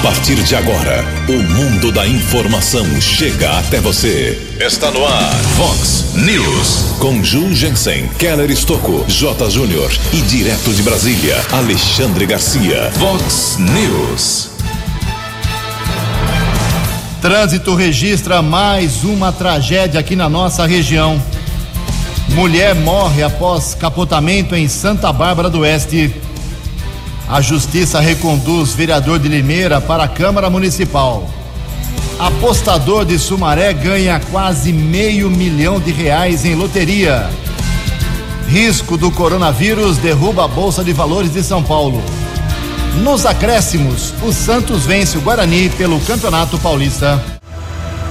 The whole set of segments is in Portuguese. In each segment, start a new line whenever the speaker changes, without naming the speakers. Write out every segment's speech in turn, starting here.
A partir de agora, o mundo da informação chega até você. Está no ar, Fox News. Com Ju Jensen, Keller Estocco, J. Júnior e direto de Brasília, Alexandre Garcia. Fox News.
Trânsito registra mais uma tragédia aqui na nossa região. Mulher morre após capotamento em Santa Bárbara do Oeste. A Justiça reconduz vereador de Limeira para a Câmara Municipal. Apostador de Sumaré ganha quase meio milhão de reais em loteria. Risco do coronavírus derruba a Bolsa de Valores de São Paulo. Nos acréscimos, o Santos vence o Guarani pelo Campeonato Paulista.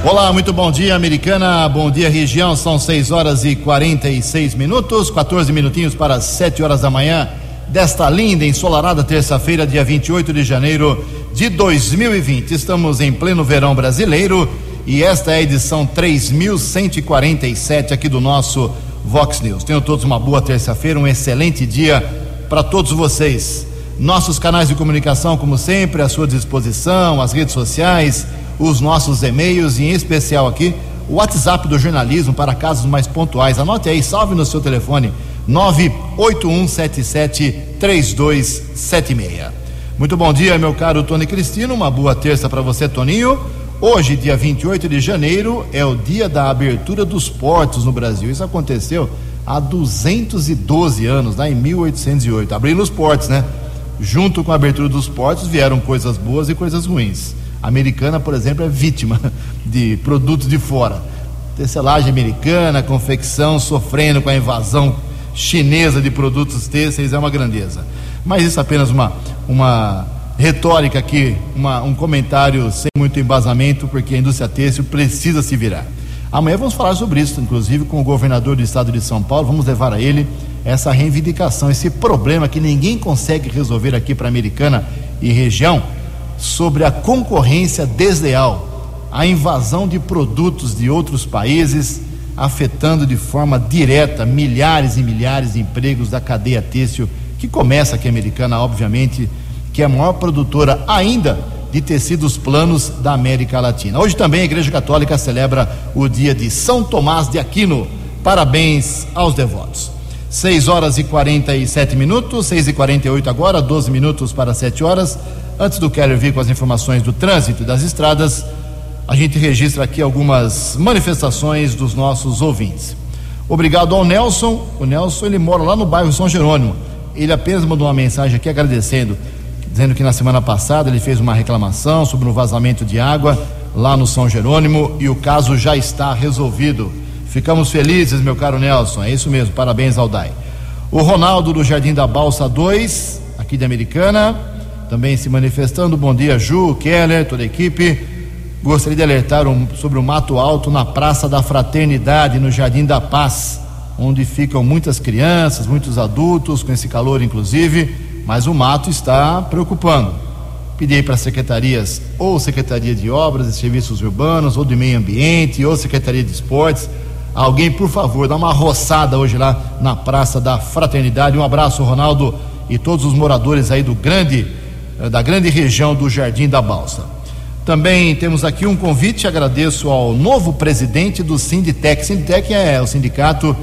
Olá, muito bom dia, Americana. Bom dia, região. São 6 horas e 46 minutos, 14 minutinhos para 7 horas da manhã desta linda, ensolarada terça-feira, dia 28 de janeiro de 2020. Estamos em pleno verão brasileiro e esta é a edição 3147 aqui do nosso Vox News. Tenham todos uma boa terça-feira, um excelente dia para todos vocês. Nossos canais de comunicação, como sempre, à sua disposição, as redes sociais, os nossos e-mails e, em especial aqui, o WhatsApp do jornalismo para casos mais pontuais. Anote aí, salve no seu telefone 981773276. Muito bom dia, meu caro Tony Cristino. Uma boa terça para você, Toninho. Hoje, dia 28 de janeiro, é o dia da abertura dos portos no Brasil. Isso aconteceu há 212 anos, lá em 1808. Abrindo os portos, né? junto com a abertura dos portos, vieram coisas boas e coisas ruins. A americana, por exemplo, é vítima de produtos de fora. Tecelagem americana, confecção sofrendo com a invasão chinesa de produtos têxteis é uma grandeza. Mas isso é apenas uma, uma retórica aqui, uma, um comentário sem muito embasamento, porque a indústria têxtil precisa se virar. Amanhã vamos falar sobre isso, inclusive com o governador do estado de São Paulo, vamos levar a ele essa reivindicação, esse problema que ninguém consegue resolver aqui para a Americana e região sobre a concorrência desleal, a invasão de produtos de outros países, afetando de forma direta milhares e milhares de empregos da cadeia têxtil, que começa aqui Americana, obviamente, que é a maior produtora ainda de tecidos planos da América Latina. Hoje também a Igreja Católica celebra o dia de São Tomás de Aquino. Parabéns aos devotos. 6 horas e 47 minutos, 6 e 48 agora, 12 minutos para 7 horas. Antes do Keller vir com as informações do trânsito e das estradas, a gente registra aqui algumas manifestações dos nossos ouvintes. Obrigado ao Nelson. O Nelson ele mora lá no bairro São Jerônimo. Ele apenas mandou uma mensagem aqui agradecendo, dizendo que na semana passada ele fez uma reclamação sobre um vazamento de água lá no São Jerônimo e o caso já está resolvido. Ficamos felizes, meu caro Nelson. É isso mesmo, parabéns ao DAI. O Ronaldo do Jardim da Balsa 2, aqui de Americana, também se manifestando. Bom dia, Ju, Keller, toda a equipe. Gostaria de alertar sobre o mato alto na Praça da Fraternidade, no Jardim da Paz, onde ficam muitas crianças, muitos adultos, com esse calor inclusive, mas o mato está preocupando. Pedi para secretarias, ou Secretaria de Obras e Serviços Urbanos, ou de Meio Ambiente, ou Secretaria de Esportes, Alguém, por favor, dá uma roçada hoje lá na Praça da Fraternidade. Um abraço, Ronaldo, e todos os moradores aí do grande, eh, da grande região do Jardim da Balsa. Também temos aqui um convite, agradeço ao novo presidente do Sinditec. Sinditec é o sindicato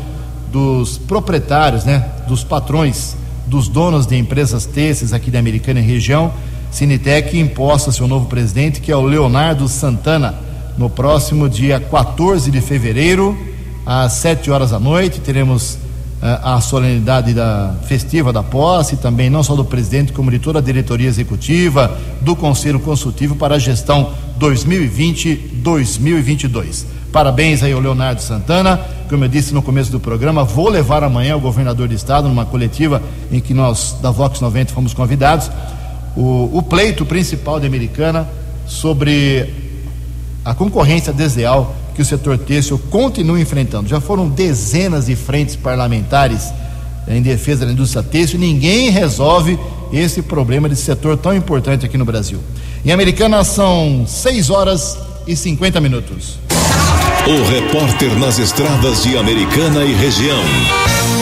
dos proprietários, né, dos patrões, dos donos de empresas têxteis aqui da Americana e região. Sinditec imposta seu novo presidente, que é o Leonardo Santana, no próximo dia 14 de fevereiro às sete horas da noite teremos a solenidade da festiva da posse, também não só do presidente, como de toda a diretoria executiva, do Conselho Consultivo para a gestão 2020-2022. Parabéns aí ao Leonardo Santana, como eu disse no começo do programa, vou levar amanhã o governador do estado numa coletiva em que nós da Vox 90 fomos convidados, o, o pleito principal de Americana sobre a concorrência desleal que o setor têxtil continua enfrentando. Já foram dezenas de frentes parlamentares em defesa da indústria têxtil, ninguém resolve esse problema desse setor tão importante aqui no Brasil. Em Americana são 6 horas e 50 minutos.
O repórter nas estradas de Americana e região,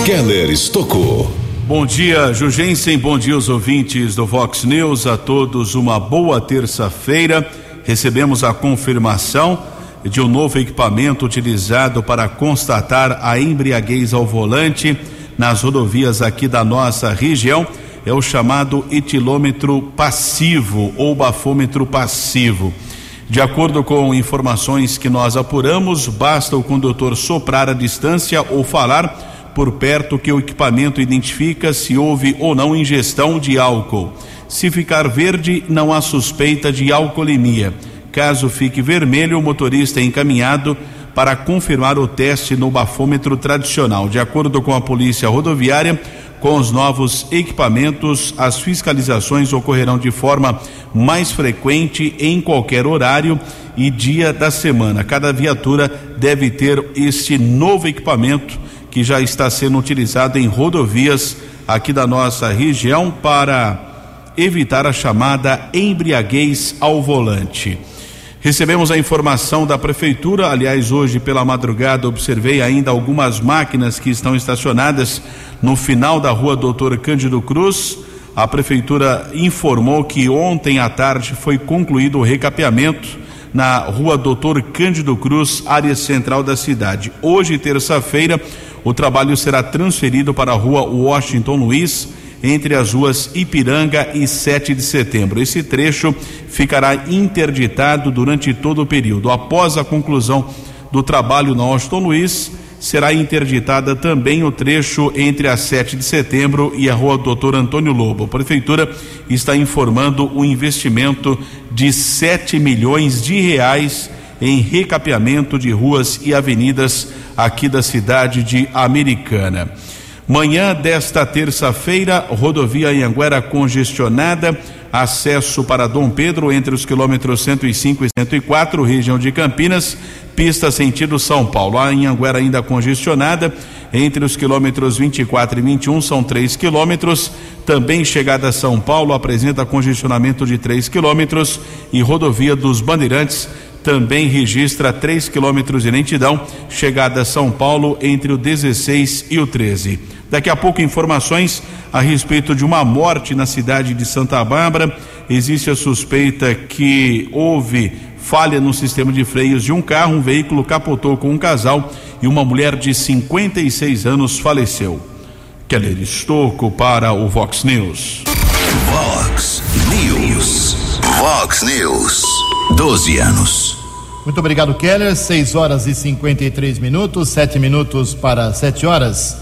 Keller Estocou.
Bom dia, Jugensen. Bom dia, os ouvintes do Vox News. A todos uma boa terça-feira. Recebemos a confirmação de um novo equipamento utilizado para constatar a embriaguez ao volante nas rodovias aqui da nossa região. É o chamado etilômetro passivo ou bafômetro passivo. De acordo com informações que nós apuramos, basta o condutor soprar a distância ou falar por perto que o equipamento identifica se houve ou não ingestão de álcool. Se ficar verde, não há suspeita de alcoolemia. Caso fique vermelho, o motorista é encaminhado para confirmar o teste no bafômetro tradicional. De acordo com a Polícia Rodoviária, com os novos equipamentos, as fiscalizações ocorrerão de forma mais frequente em qualquer horário e dia da semana. Cada viatura deve ter este novo equipamento que já está sendo utilizado em rodovias aqui da nossa região para evitar a chamada embriaguez ao volante. Recebemos a informação da prefeitura, aliás, hoje pela madrugada observei ainda algumas máquinas que estão estacionadas no final da rua Doutor Cândido Cruz. A prefeitura informou que ontem à tarde foi concluído o recapeamento na rua Doutor Cândido Cruz, área central da cidade. Hoje, terça-feira, o trabalho será transferido para a rua Washington Luiz, entre as ruas Ipiranga e 7 de setembro. Esse trecho ficará interditado durante todo o período. Após a conclusão do trabalho na Washington Luiz, será interditada também o trecho entre a 7 de setembro e a rua Doutor Antônio Lobo. A prefeitura está informando o investimento de 7 milhões de reais em recapeamento de ruas e avenidas aqui da cidade de Americana. Manhã desta terça-feira, rodovia Anhanguera congestionada, acesso para Dom Pedro entre os quilômetros 105 e 104, região de Campinas, pista sentido São Paulo. A Anhanguera ainda congestionada entre os quilômetros 24 e 21 são 3 quilômetros. Também chegada a São Paulo apresenta congestionamento de 3 quilômetros e rodovia dos Bandeirantes também registra 3 quilômetros de lentidão, chegada a São Paulo entre o 16 e o 13. Daqui a pouco, informações a respeito de uma morte na cidade de Santa Bárbara. Existe a suspeita que houve falha no sistema de freios de um carro, um veículo capotou com um casal e uma mulher de 56 anos faleceu. Keller Estocco para o Vox News.
Vox News. Vox News. 12 anos.
Muito obrigado, Keller. 6 horas e 53 minutos, 7 minutos para 7 horas.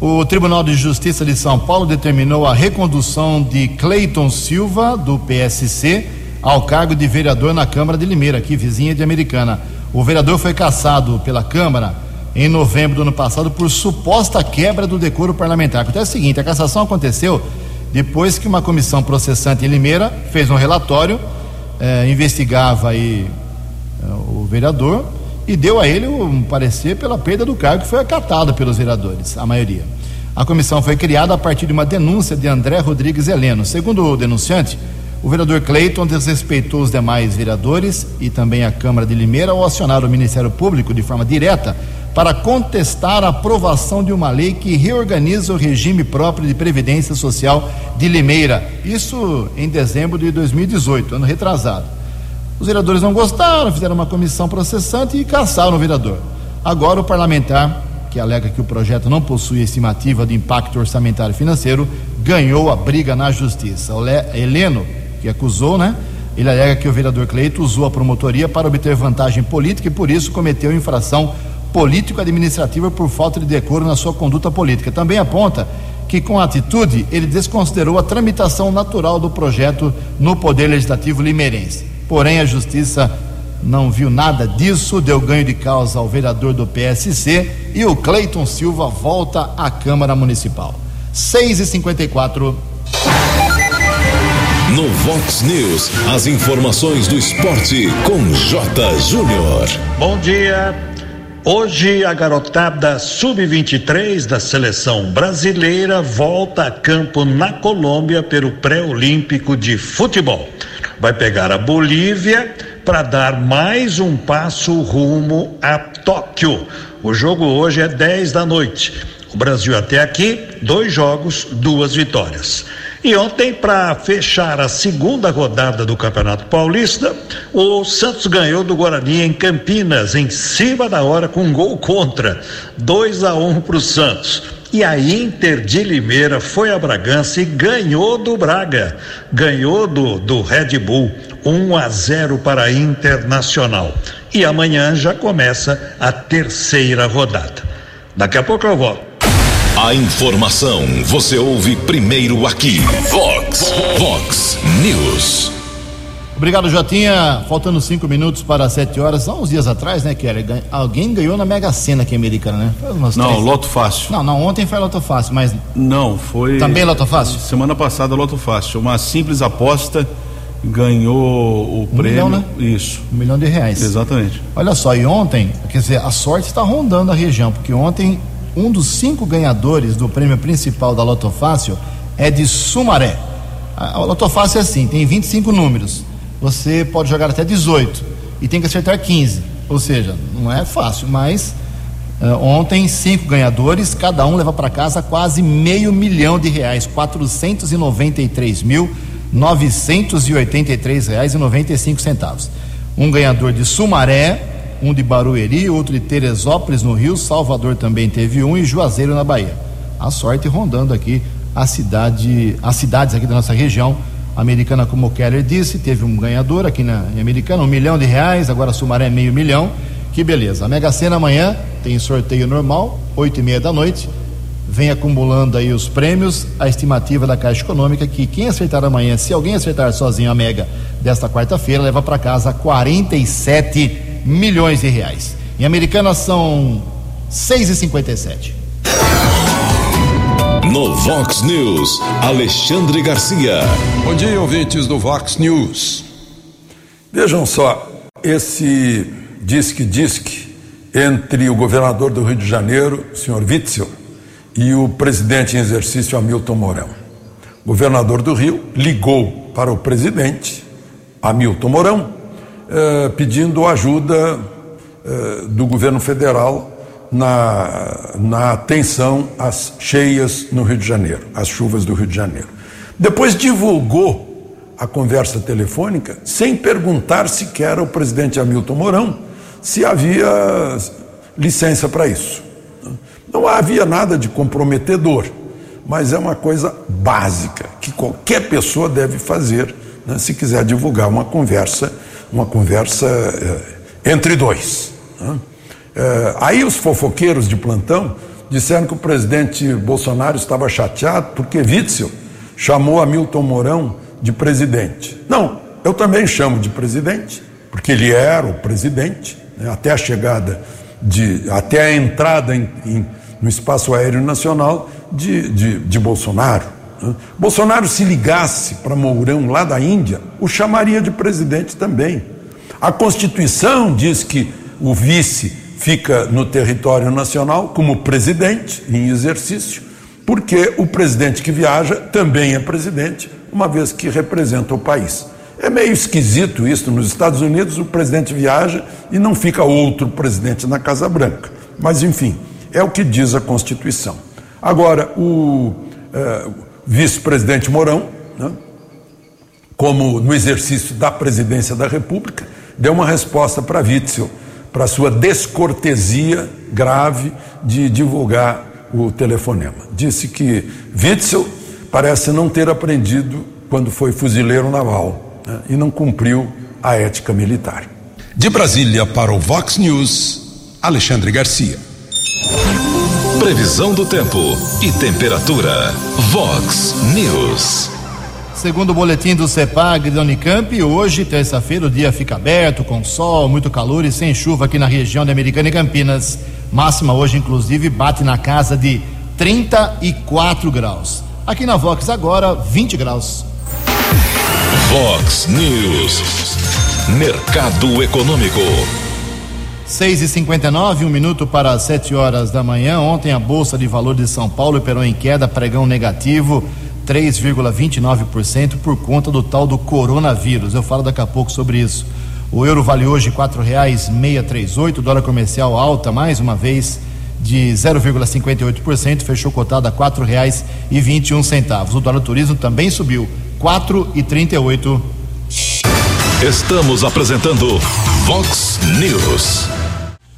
O Tribunal de Justiça de São Paulo determinou a recondução de Cleiton Silva, do PSC, ao cargo de vereador na Câmara de Limeira, aqui vizinha de Americana. O vereador foi cassado pela Câmara em novembro do ano passado por suposta quebra do decoro parlamentar. Acontece o seguinte: a cassação aconteceu depois que uma comissão processante em Limeira fez um relatório é, investigava aí é, o vereador e deu a ele um parecer pela perda do cargo que foi acatado pelos vereadores, a maioria. A comissão foi criada a partir de uma denúncia de André Rodrigues Heleno. Segundo o denunciante, o vereador Cleiton desrespeitou os demais vereadores e também a Câmara de Limeira ao acionar o Ministério Público de forma direta para contestar a aprovação de uma lei que reorganiza o regime próprio de previdência social de Limeira. Isso em dezembro de 2018, ano retrasado. Os vereadores não gostaram, fizeram uma comissão processante e caçaram o vereador. Agora o parlamentar, que alega que o projeto não possui estimativa de impacto orçamentário financeiro, ganhou a briga na justiça. O Heleno, que acusou, né? Ele alega que o vereador Cleito usou a promotoria para obter vantagem política e por isso cometeu infração político-administrativa por falta de decoro na sua conduta política. Também aponta que, com a atitude, ele desconsiderou a tramitação natural do projeto no Poder Legislativo limeirense. Porém, a Justiça não viu nada disso, deu ganho de causa ao vereador do PSC e o Cleiton Silva volta à Câmara Municipal. 6 e 54
No Vox News, as informações do esporte com J. Júnior.
Bom dia. Hoje a garotada sub-23 da seleção brasileira volta a campo na Colômbia pelo pré-olímpico de futebol. Vai pegar a Bolívia para dar mais um passo rumo a Tóquio. O jogo hoje é 10 da noite. O Brasil até aqui, dois jogos, duas vitórias. E ontem, para fechar a segunda rodada do Campeonato Paulista, o Santos ganhou do Guarani em Campinas, em cima da hora, com um gol contra. 2 a 1 um para o Santos. E a Inter de Limeira foi a Bragança e ganhou do Braga. Ganhou do, do Red Bull. 1 a 0 para a Internacional. E amanhã já começa a terceira rodada. Daqui a pouco eu volto.
A informação você ouve primeiro aqui. Vox, Vox News.
Obrigado, Jotinha. Faltando cinco minutos para sete horas. Há uns dias atrás, né, Kelly? Alguém ganhou na Mega Sena aqui americana, né?
não, três... Loto Fácil.
Não, não, ontem foi Loto Fácil, mas.
Não, foi.
Também Loto Fácil?
Semana passada, Loto Fácil. Uma simples aposta ganhou o um prêmio.
Milhão, né?
Isso.
Um milhão de reais.
Exatamente.
Olha só, e ontem, quer dizer, a sorte está rondando a região, porque ontem um dos cinco ganhadores do prêmio principal da Loto Fácil é de Sumaré. A Loto Fácil é assim, tem 25 números. Você pode jogar até 18 e tem que acertar 15. Ou seja, não é fácil, mas uh, ontem cinco ganhadores, cada um leva para casa quase meio milhão de reais, 493 mil 983 reais e 95 centavos. Um ganhador de Sumaré, um de Barueri, outro de Teresópolis no Rio, Salvador também teve um e Juazeiro na Bahia. A sorte rondando aqui a cidade, as cidades aqui da nossa região. Americana, como o Keller disse, teve um ganhador aqui na em Americana, um milhão de reais, agora Sumaré meio milhão. Que beleza. A Mega Sena amanhã tem sorteio normal, oito e meia da noite. Vem acumulando aí os prêmios. A estimativa da Caixa Econômica é que quem acertar amanhã, se alguém acertar sozinho a Mega desta quarta-feira, leva para casa 47 milhões de reais. Em Americana são 6,57.
No Vox News, Alexandre Garcia.
Bom dia, ouvintes do Vox News. Vejam só, esse disque-disque entre o governador do Rio de Janeiro, senhor Witzel, e o presidente em exercício Hamilton Mourão. O governador do Rio ligou para o presidente, Hamilton Mourão, eh, pedindo ajuda eh, do governo federal na, na atenção às cheias no Rio de Janeiro, às chuvas do Rio de Janeiro. Depois divulgou a conversa telefônica sem perguntar sequer ao presidente Hamilton Mourão se havia licença para isso. Não havia nada de comprometedor, mas é uma coisa básica que qualquer pessoa deve fazer né, se quiser divulgar uma conversa uma conversa é, entre dois. Né? É, aí os fofoqueiros de plantão disseram que o presidente Bolsonaro estava chateado porque Witzel chamou Hamilton Mourão de presidente. Não, eu também chamo de presidente, porque ele era o presidente, né, até a chegada de. até a entrada em, em, no espaço aéreo nacional de, de, de Bolsonaro. Bolsonaro, se ligasse para Mourão lá da Índia, o chamaria de presidente também. A Constituição diz que o vice fica no território nacional como presidente em exercício, porque o presidente que viaja também é presidente, uma vez que representa o país. É meio esquisito isso. Nos Estados Unidos, o presidente viaja e não fica outro presidente na Casa Branca. Mas, enfim, é o que diz a Constituição. Agora, o é, vice-presidente Mourão, né, como no exercício da presidência da República, deu uma resposta para Witzel, para sua descortesia grave de divulgar o telefonema. Disse que Witzel parece não ter aprendido quando foi fuzileiro naval né, e não cumpriu a ética militar.
De Brasília para o Vox News, Alexandre Garcia. Previsão do tempo e temperatura. Vox News.
Segundo o boletim do CEPAG da Unicamp, hoje, terça-feira, o dia fica aberto, com sol, muito calor e sem chuva aqui na região de Americana e Campinas. Máxima hoje, inclusive, bate na casa de 34 graus. Aqui na Vox agora, 20 graus.
Vox News. Mercado Econômico.
6 e 59 um minuto para 7 horas da manhã. Ontem a Bolsa de Valor de São Paulo operou em queda, pregão negativo. 3,29% por conta do tal do coronavírus. Eu falo daqui a pouco sobre isso. O euro vale hoje três oito, dólar comercial alta mais uma vez de 0,58%, fechou cotado a R$ 4,21. O dólar turismo também subiu, 4,38.
Estamos apresentando Vox News.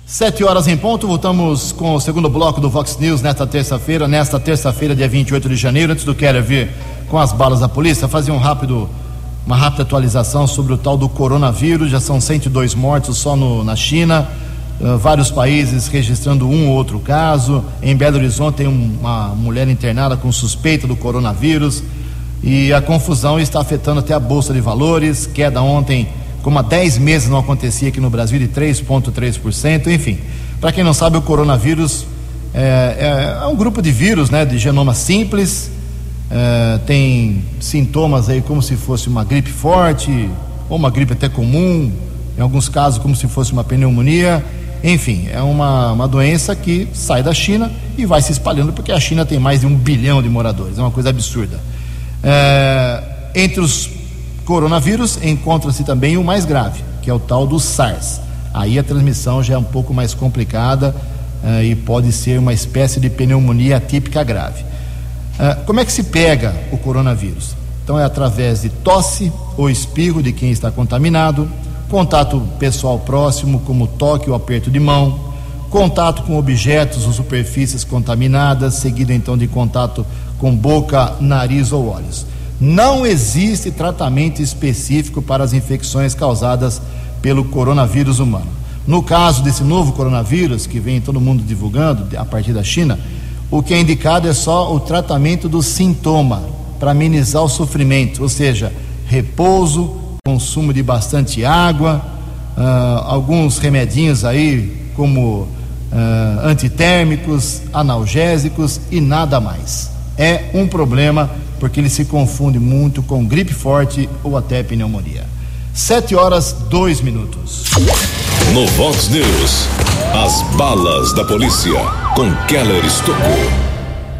Sete horas em ponto, voltamos com o segundo bloco do Vox News nesta terça-feira, nesta terça-feira, dia 28 de janeiro. Antes do Quero vir com as balas da polícia, fazer um rápido, uma rápida atualização sobre o tal do coronavírus. Já são 102 mortos só no, na China, uh, vários países registrando um ou outro caso. Em Belo Horizonte tem uma mulher internada com suspeita do coronavírus e a confusão está afetando até a Bolsa de Valores, queda ontem como há 10 meses não acontecia aqui no Brasil, de 3,3%. Enfim, para quem não sabe, o coronavírus é, é, é, um grupo de vírus né, de genoma simples, é, tem sintomas aí como se fosse uma gripe forte, ou uma gripe até comum, em alguns casos, como se fosse uma pneumonia. Enfim, é uma, uma doença que sai da China e vai se espalhando, porque a China tem mais de um bilhão de moradores, é uma coisa absurda. É, entre os coronavírus, encontra-se também o mais grave, que é o tal do SARS. Aí a transmissão já é um pouco mais complicada uh, e pode ser uma espécie de pneumonia atípica grave. Uh, como é que se pega o coronavírus? Então é através de tosse ou espirro de quem está contaminado, contato pessoal próximo, como toque ou aperto de mão, contato com objetos ou superfícies contaminadas, seguido então de contato com boca, nariz ou olhos. Não existe tratamento específico para as infecções causadas pelo coronavírus humano. No caso desse novo coronavírus, que vem todo mundo divulgando a partir da China, o que é indicado é só o tratamento do sintoma, para amenizar o sofrimento, ou seja, repouso, consumo de bastante água, uh, alguns remedinhos aí, como uh, antitérmicos, analgésicos e nada mais. É um problema porque ele se confunde muito com gripe forte ou até pneumonia. Sete horas, dois minutos.
No Vox News, as balas da polícia com Keller Estocou.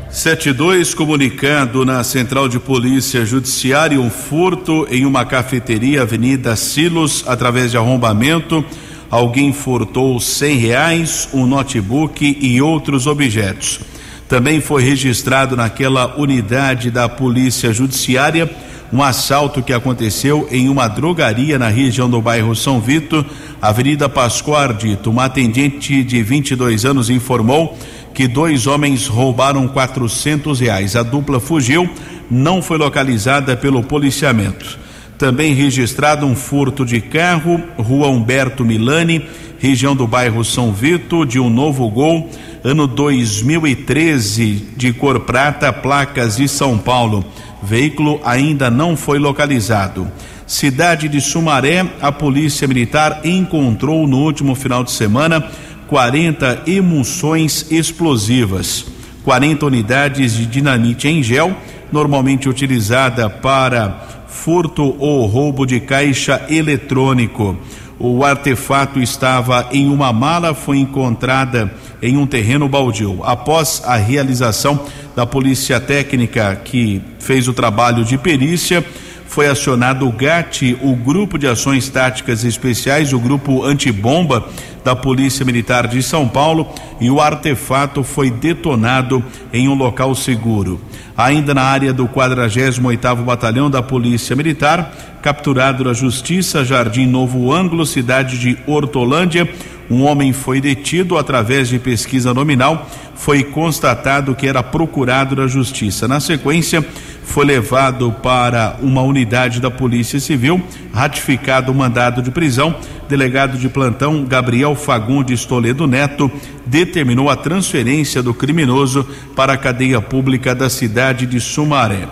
72 comunicado na Central de Polícia Judiciária um furto em uma cafeteria Avenida Silos através de arrombamento. Alguém furtou cem reais, um notebook e outros objetos. Também foi registrado naquela unidade da Polícia Judiciária um assalto que aconteceu em uma drogaria na região do bairro São Vito, Avenida Pascoal Ardito. Uma atendente de 22 anos informou que dois homens roubaram quatrocentos reais. A dupla fugiu, não foi localizada pelo policiamento. Também registrado um furto de carro, Rua Humberto Milani, região do bairro São Vito, de um novo gol ano 2013, de cor prata, placas de São Paulo. Veículo ainda não foi localizado. Cidade de Sumaré, a Polícia Militar encontrou no último final de semana 40 emulsões explosivas, 40 unidades de dinamite em gel, normalmente utilizada para furto ou roubo de caixa eletrônico. O artefato estava em uma mala, foi encontrada em um terreno baldio. Após a realização da polícia técnica que fez o trabalho de perícia, foi acionado o GAT, o Grupo de Ações Táticas Especiais, o Grupo Antibomba da Polícia Militar de São Paulo, e o artefato foi detonado em um local seguro. Ainda na área do 48º Batalhão da Polícia Militar, capturado na Justiça, Jardim Novo Ângulo, cidade de Hortolândia, um homem foi detido através de pesquisa nominal. Foi constatado que era procurado da Justiça. Na sequência, foi levado para uma unidade da Polícia Civil, ratificado o mandado de prisão. Delegado de plantão Gabriel Fagundes Toledo Neto determinou a transferência do criminoso para a cadeia pública da cidade de Sumaré.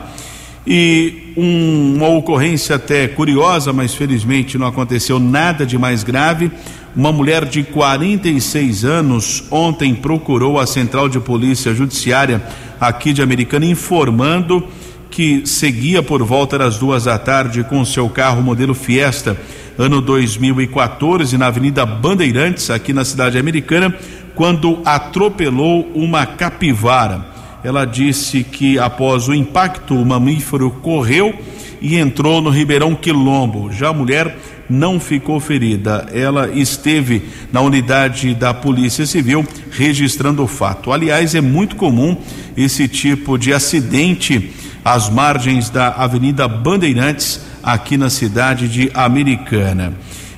E um, uma ocorrência até curiosa, mas felizmente não aconteceu nada de mais grave. Uma mulher de 46 anos ontem procurou a Central de Polícia Judiciária aqui de Americana informando que seguia por volta das duas da tarde com seu carro modelo Fiesta, ano 2014, na Avenida Bandeirantes, aqui na cidade americana, quando atropelou uma capivara. Ela disse que após o impacto, o mamífero correu e entrou no Ribeirão Quilombo. Já a mulher não ficou ferida. Ela esteve na unidade da Polícia Civil registrando o fato. Aliás, é muito comum esse tipo de acidente às margens da Avenida Bandeirantes, aqui na cidade de Americana.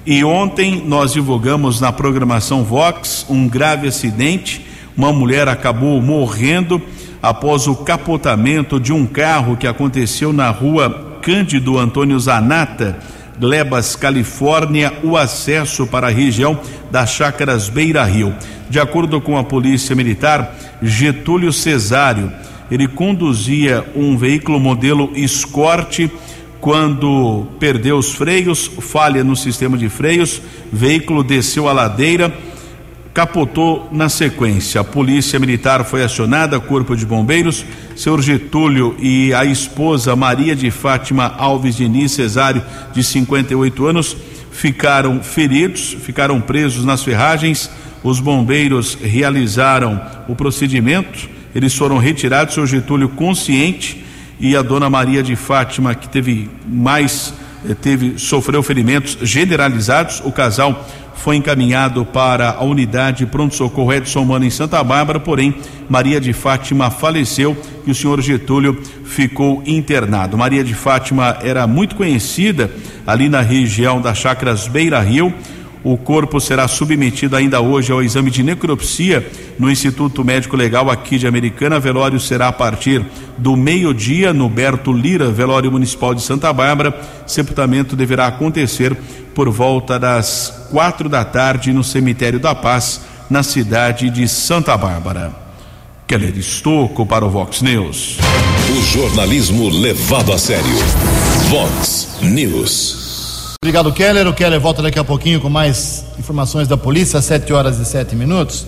E ontem nós divulgamos na programação Vox um grave acidente. Uma mulher acabou morrendo após o capotamento de um carro que aconteceu na rua Cândido Antônio Zanata Glebas, Califórnia, o acesso para a região das Chácaras Beira Rio. De acordo com a Polícia Militar, Getúlio Cesário, ele conduzia um veículo modelo Escort quando perdeu os freios, falha no sistema de freios, veículo desceu a ladeira capotou na sequência. A polícia militar foi acionada, corpo de bombeiros, senhor Getúlio e a esposa Maria de Fátima Alves Diniz Cesário, de 58 anos, ficaram feridos, ficaram presos nas ferragens. Os bombeiros realizaram o procedimento, eles foram retirados, senhor Getúlio consciente e a dona Maria de Fátima, que teve mais, eh, teve, sofreu ferimentos generalizados. O casal foi encaminhado para a unidade pronto-socorro Edson Mano em Santa Bárbara, porém Maria de Fátima faleceu e o senhor Getúlio ficou internado. Maria de Fátima era muito conhecida ali na região das Chacras Beira Rio. O corpo será submetido ainda hoje ao exame de necropsia no Instituto Médico Legal aqui de Americana. Velório será a partir do meio-dia no Berto Lira, Velório Municipal de Santa Bárbara. Sepultamento deverá acontecer por volta das quatro da tarde no Cemitério da Paz, na cidade de Santa Bárbara. Keller Estocco para o Vox News.
O jornalismo levado a sério. Vox News.
Obrigado, Keller. O Keller volta daqui a pouquinho com mais informações da polícia, às 7 horas e 7 minutos.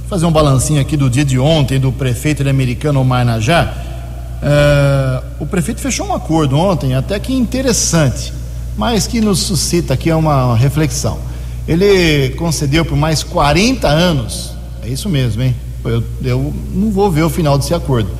Vou fazer um balancinho aqui do dia de ontem do prefeito Americano, Omar Najá. Uh, o prefeito fechou um acordo ontem, até que interessante mas que nos suscita aqui uma reflexão. Ele concedeu por mais 40 anos, é isso mesmo, hein? Eu, eu não vou ver o final desse acordo.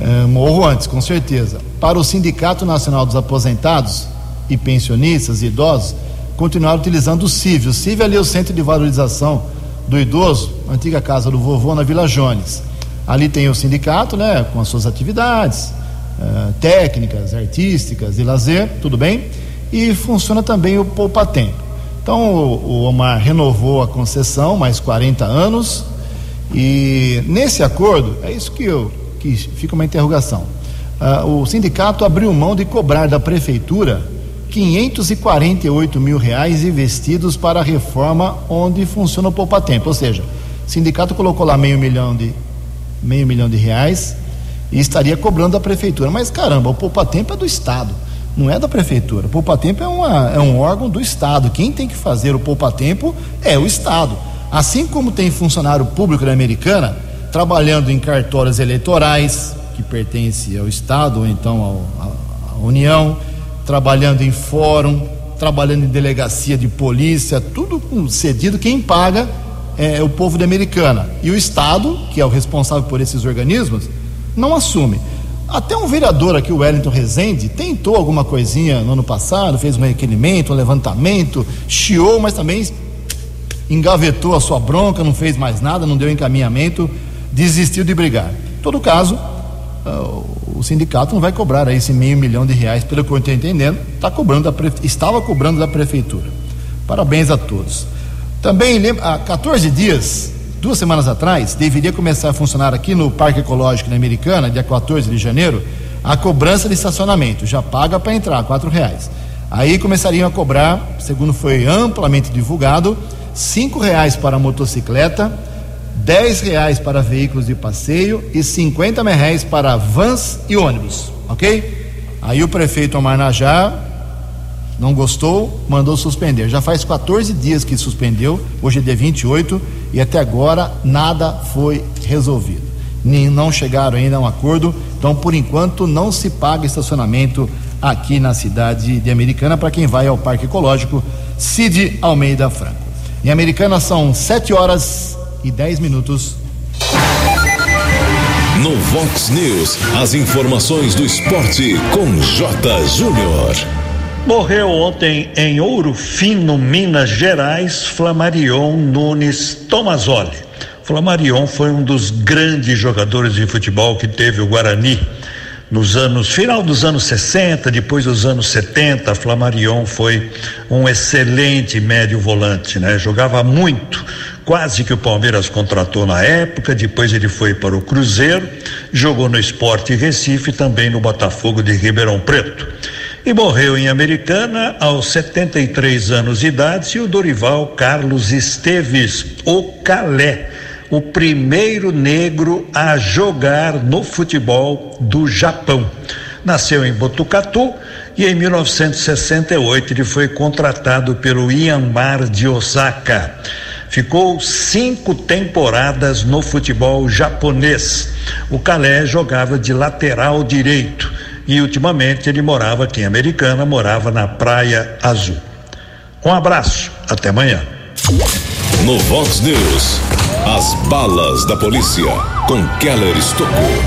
É, morro antes, com certeza. Para o Sindicato Nacional dos Aposentados e Pensionistas e Idosos, continuar utilizando o CIV. O CIV é ali o Centro de Valorização do Idoso, antiga casa do vovô na Vila Jones. Ali tem o sindicato, né, com as suas atividades uh, técnicas, artísticas e lazer, tudo bem? e funciona também o Poupa Tempo. Então o, Omar renovou a concessão, mais 40 anos, e nesse acordo, é isso que, eu, que fica uma interrogação. Uh, o sindicato abriu mão de cobrar da prefeitura 548 mil reais investidos para a reforma onde funciona o Poupa Tempo. Ou seja, o sindicato colocou lá meio milhão de, meio milhão de reais e estaria cobrando da prefeitura. Mas caramba, o Poupa Tempo é do Estado não é da prefeitura. O Poupa Tempo é, uma, é um órgão do Estado. Quem tem que fazer o Poupa Tempo é o Estado. Assim como tem funcionário público da Americana trabalhando em cartórios eleitorais, que pertence ao Estado ou então à União, trabalhando em fórum, trabalhando em delegacia de polícia, tudo cedido. Quem paga é o povo da Americana. E o Estado, que é o responsável por esses organismos, não assume. Até um vereador aqui, o Wellington Rezende, tentou alguma coisinha no ano passado, fez um requerimento, um levantamento, chiou, mas também engavetou a sua bronca, não fez mais nada, não deu encaminhamento, desistiu de brigar. Em todo caso, o sindicato não vai cobrar esse meio milhão de reais, pelo que eu estou entendendo, tá cobrando estava cobrando da prefeitura. Parabéns a todos. Também, há 14 dias, duas semanas atrás, deveria começar a funcionar aqui no Parque Ecológico da Americana, dia 14 de janeiro, a cobrança de estacionamento. Já paga para entrar, quatro reais. Aí começariam a cobrar, segundo foi amplamente divulgado, cinco reais para motocicleta, dez reais para veículos de passeio e cinquenta reais para vans e ônibus, ok? Aí o prefeito Amarnajá não gostou, mandou suspender. Já faz 14 dias que suspendeu, hoje é dia 28 e até agora nada foi resolvido. Nem, não chegaram ainda a um acordo, então por enquanto não se paga estacionamento aqui na cidade de Americana para quem vai ao Parque Ecológico Cid Almeida Franco. Em Americana são 7 horas e 10 minutos.
No Vox News, as informações do esporte com J. Júnior.
Morreu ontem em Ouro Fino, Minas Gerais, Flamarion Nunes Tomazoli. Flamarion foi um dos grandes jogadores de futebol que teve o Guarani nos anos final dos anos 60, depois dos anos 70, Flamarion foi um excelente médio volante, né? Jogava muito, quase que o Palmeiras contratou na época, depois ele foi para o Cruzeiro, jogou no Esporte Recife também no Botafogo de Ribeirão Preto. E morreu em Americana aos 73 anos de idade, e o Dorival Carlos Esteves, o Calé o primeiro negro a jogar no futebol do Japão. Nasceu em Botucatu e em 1968 ele foi contratado pelo Yanmar de Osaka. Ficou cinco temporadas no futebol japonês. O Calé jogava de lateral direito e ultimamente ele morava aqui em Americana, morava na Praia Azul. Um abraço, até amanhã.
No Vox News, as balas da polícia com Keller Estocou.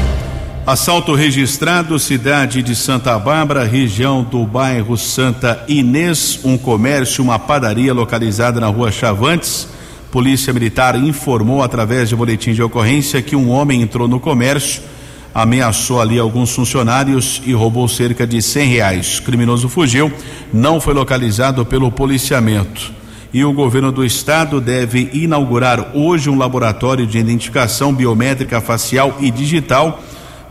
Assalto registrado, cidade de Santa Bárbara, região do bairro Santa Inês, um comércio, uma padaria localizada na rua Chavantes. Polícia Militar informou através de boletim de ocorrência que um homem entrou no comércio, ameaçou ali alguns funcionários e roubou cerca de cem reais. O criminoso fugiu, não foi localizado pelo policiamento e o governo do estado deve inaugurar hoje um laboratório de identificação biométrica facial e digital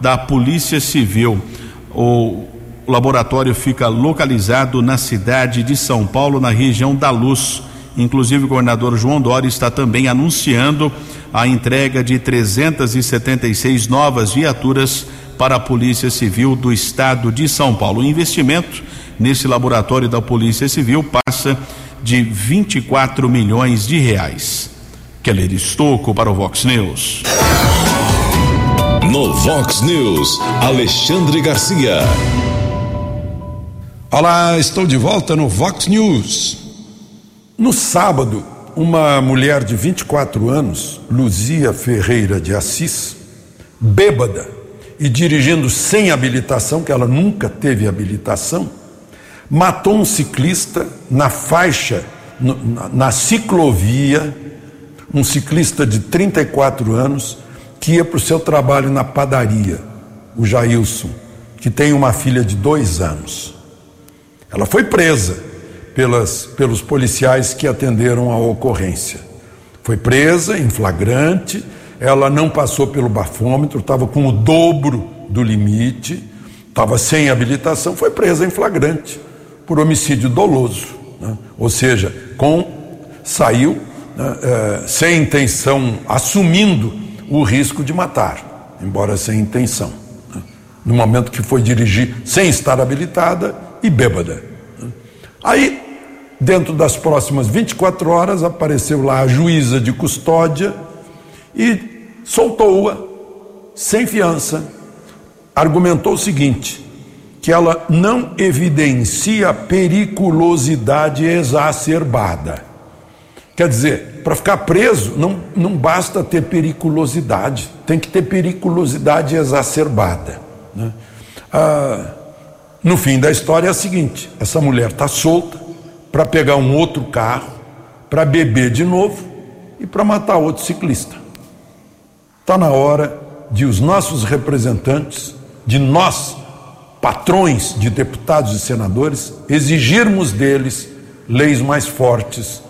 da Polícia Civil. O laboratório fica localizado na cidade de São Paulo, na região da Luz. Inclusive, o governador João Dória está também anunciando a entrega de 376 novas viaturas para a Polícia Civil do Estado de São Paulo. O investimento nesse laboratório da Polícia Civil passa de 24 milhões de reais. Keller Estocco para o Vox News.
No Vox News, Alexandre Garcia.
Olá, estou de volta no Vox News. No sábado, uma mulher de 24 anos, Luzia Ferreira de Assis, bêbada e dirigindo sem habilitação, que ela nunca teve habilitação, matou um ciclista na faixa, na, ciclovia, um ciclista de 34 anos que ia para o seu trabalho na padaria, o Jailson, que tem uma filha de dois anos. Ela foi presa pelas, pelos policiais que atenderam a ocorrência. Foi presa em flagrante, ela não passou pelo bafômetro, estava com o dobro do limite, estava sem habilitação, foi presa em flagrante por homicídio doloso, né? ou seja, com saiu né, é, sem intenção, assumindo o risco de matar, embora sem intenção, né? no momento que foi dirigir sem estar habilitada e bêbada. Né? Aí, dentro das próximas 24 horas, apareceu lá a juíza de custódia e soltou-a sem fiança. Argumentou o seguinte: que ela não evidencia periculosidade exacerbada. Quer dizer, para ficar preso, não, não basta ter periculosidade, tem que ter periculosidade exacerbada. Né? Ah, no fim da história é a seguinte: essa mulher está solta para pegar um outro carro, para beber de novo e para matar outro ciclista. Está na hora de os nossos representantes, de nós, patrões de deputados e senadores, exigirmos deles leis mais fortes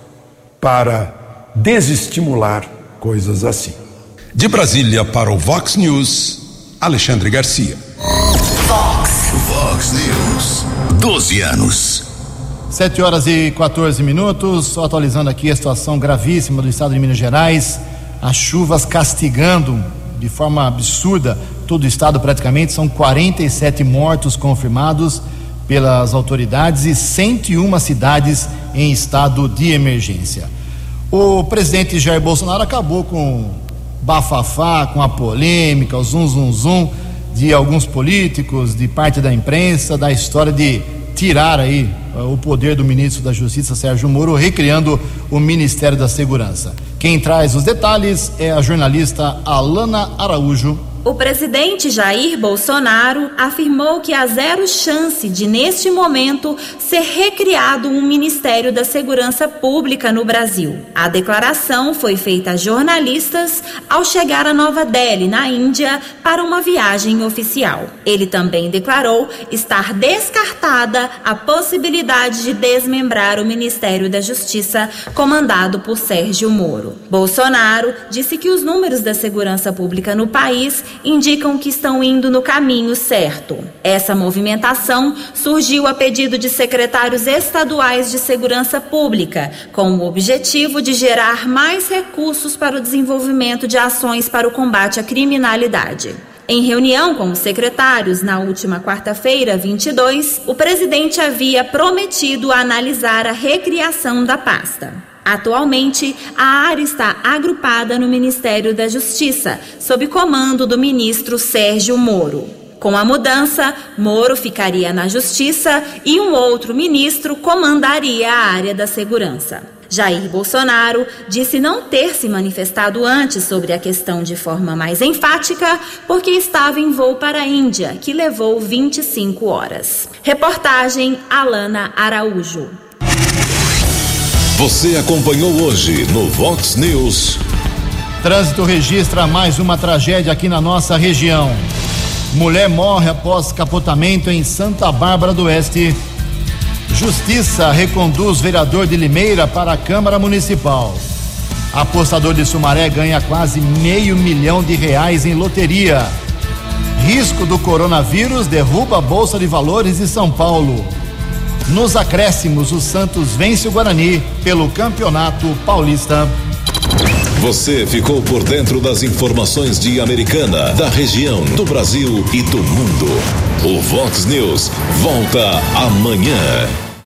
para desestimular coisas assim.
De Brasília para o Vox News, Alexandre Garcia.
Vox. Vox News. 12 anos.
7 horas e 14 minutos, atualizando aqui a situação gravíssima do estado de Minas Gerais, as chuvas castigando de forma absurda todo o estado praticamente, são 47 mortos confirmados pelas autoridades e 101 cidades em estado de emergência. O presidente Jair Bolsonaro acabou com bafafá, com a polêmica, o zum zum zum de alguns políticos, de parte da imprensa, da história de tirar aí o poder do ministro da Justiça Sérgio Moro, recriando o Ministério da Segurança. Quem traz os detalhes é a jornalista Alana Araújo
O presidente Jair Bolsonaro afirmou que há zero chance de, neste momento, ser recriado um Ministério da Segurança Pública no Brasil. A declaração foi feita a jornalistas ao chegar a Nova Delhi, na Índia, para uma viagem oficial. Ele também declarou estar descartada a possibilidade de desmembrar o Ministério da Justiça, comandado por Sérgio Moro. Bolsonaro disse que os números da segurança pública no país indicam que estão indo no caminho certo. Essa movimentação surgiu a pedido de secretários estaduais de segurança pública, com o objetivo de gerar mais recursos para o desenvolvimento de ações para o combate à criminalidade. Em reunião com os secretários na última quarta-feira, 22, o presidente havia prometido analisar a recriação da pasta. Atualmente, a área está agrupada no Ministério da Justiça, sob comando do ministro Sérgio Moro. Com a mudança, Moro ficaria na Justiça e um outro ministro comandaria a área da segurança. Jair Bolsonaro disse não ter se manifestado antes sobre a questão de forma mais enfática, porque estava em voo para a Índia, que levou 25 horas. Reportagem Alana Araújo.
Você acompanhou hoje no Vox News.
Trânsito registra mais uma tragédia aqui na nossa região. Mulher morre após capotamento em Santa Bárbara do Oeste. Justiça reconduz vereador de Limeira para a Câmara Municipal. Apostador de Sumaré ganha quase meio milhão de reais em loteria. Risco do coronavírus derruba a Bolsa de Valores de São Paulo. Nos acréscimos, o Santos vence o Guarani pelo Campeonato Paulista.
Você ficou por dentro das informações de Americana, da região, do Brasil e do mundo. O Vox News volta amanhã.